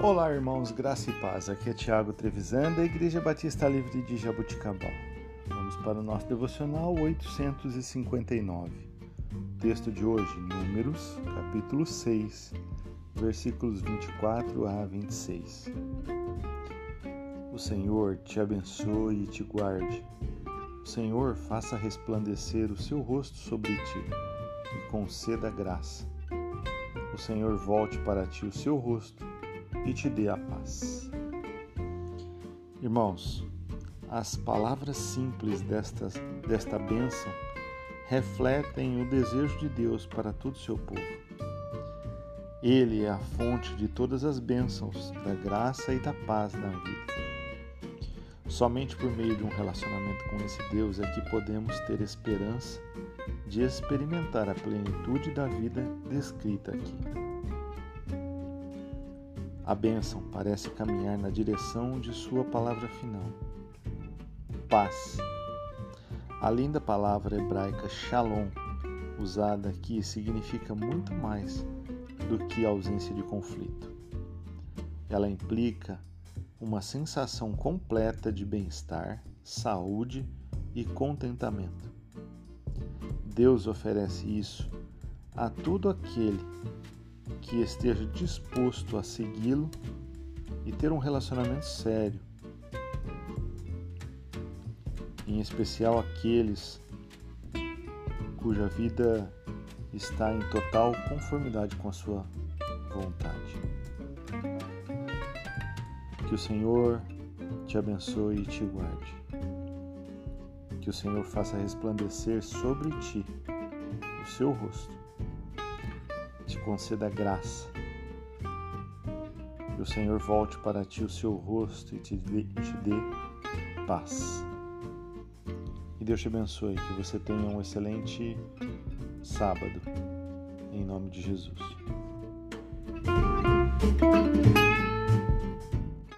Olá, irmãos, graça e paz. Aqui é Tiago Trevisan, da Igreja Batista Livre de Jabuticabal. Vamos para o nosso devocional 859. Texto de hoje, Números, capítulo 6, versículos 24 a 26. O Senhor te abençoe e te guarde. O Senhor faça resplandecer o seu rosto sobre ti e conceda graça. O Senhor volte para ti o seu rosto e te dê a paz. Irmãos, as palavras simples desta, desta bênção refletem o desejo de Deus para todo o seu povo. Ele é a fonte de todas as bênçãos, da graça e da paz na vida. Somente por meio de um relacionamento com esse Deus é que podemos ter esperança de experimentar a plenitude da vida descrita aqui. A bênção parece caminhar na direção de sua palavra final. Paz. A linda palavra hebraica shalom, usada aqui, significa muito mais do que ausência de conflito. Ela implica uma sensação completa de bem-estar, saúde e contentamento. Deus oferece isso a todo aquele que esteja disposto a segui-lo e ter um relacionamento sério, em especial aqueles cuja vida está em total conformidade com a sua vontade. Que o Senhor te abençoe e te guarde. Que o Senhor faça resplandecer sobre ti o seu rosto te conceda graça. Que o Senhor volte para ti o seu rosto e te dê, te dê paz. E Deus te abençoe, que você tenha um excelente sábado, em nome de Jesus.